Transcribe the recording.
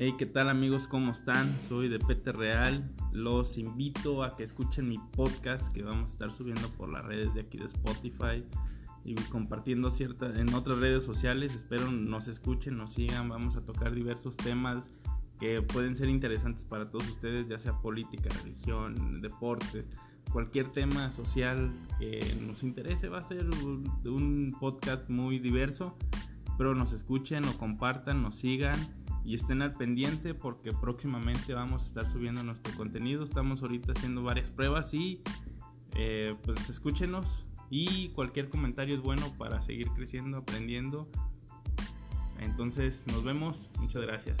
Hey, ¿qué tal amigos? ¿Cómo están? Soy de Pete Real. Los invito a que escuchen mi podcast que vamos a estar subiendo por las redes de aquí de Spotify y compartiendo ciertas en otras redes sociales. Espero nos escuchen, nos sigan. Vamos a tocar diversos temas que pueden ser interesantes para todos ustedes, ya sea política, religión, deporte, cualquier tema social que nos interese. Va a ser un podcast muy diverso. Espero nos escuchen, o compartan, nos sigan y estén al pendiente porque próximamente vamos a estar subiendo nuestro contenido. Estamos ahorita haciendo varias pruebas y eh, pues escúchenos y cualquier comentario es bueno para seguir creciendo, aprendiendo. Entonces nos vemos. Muchas gracias.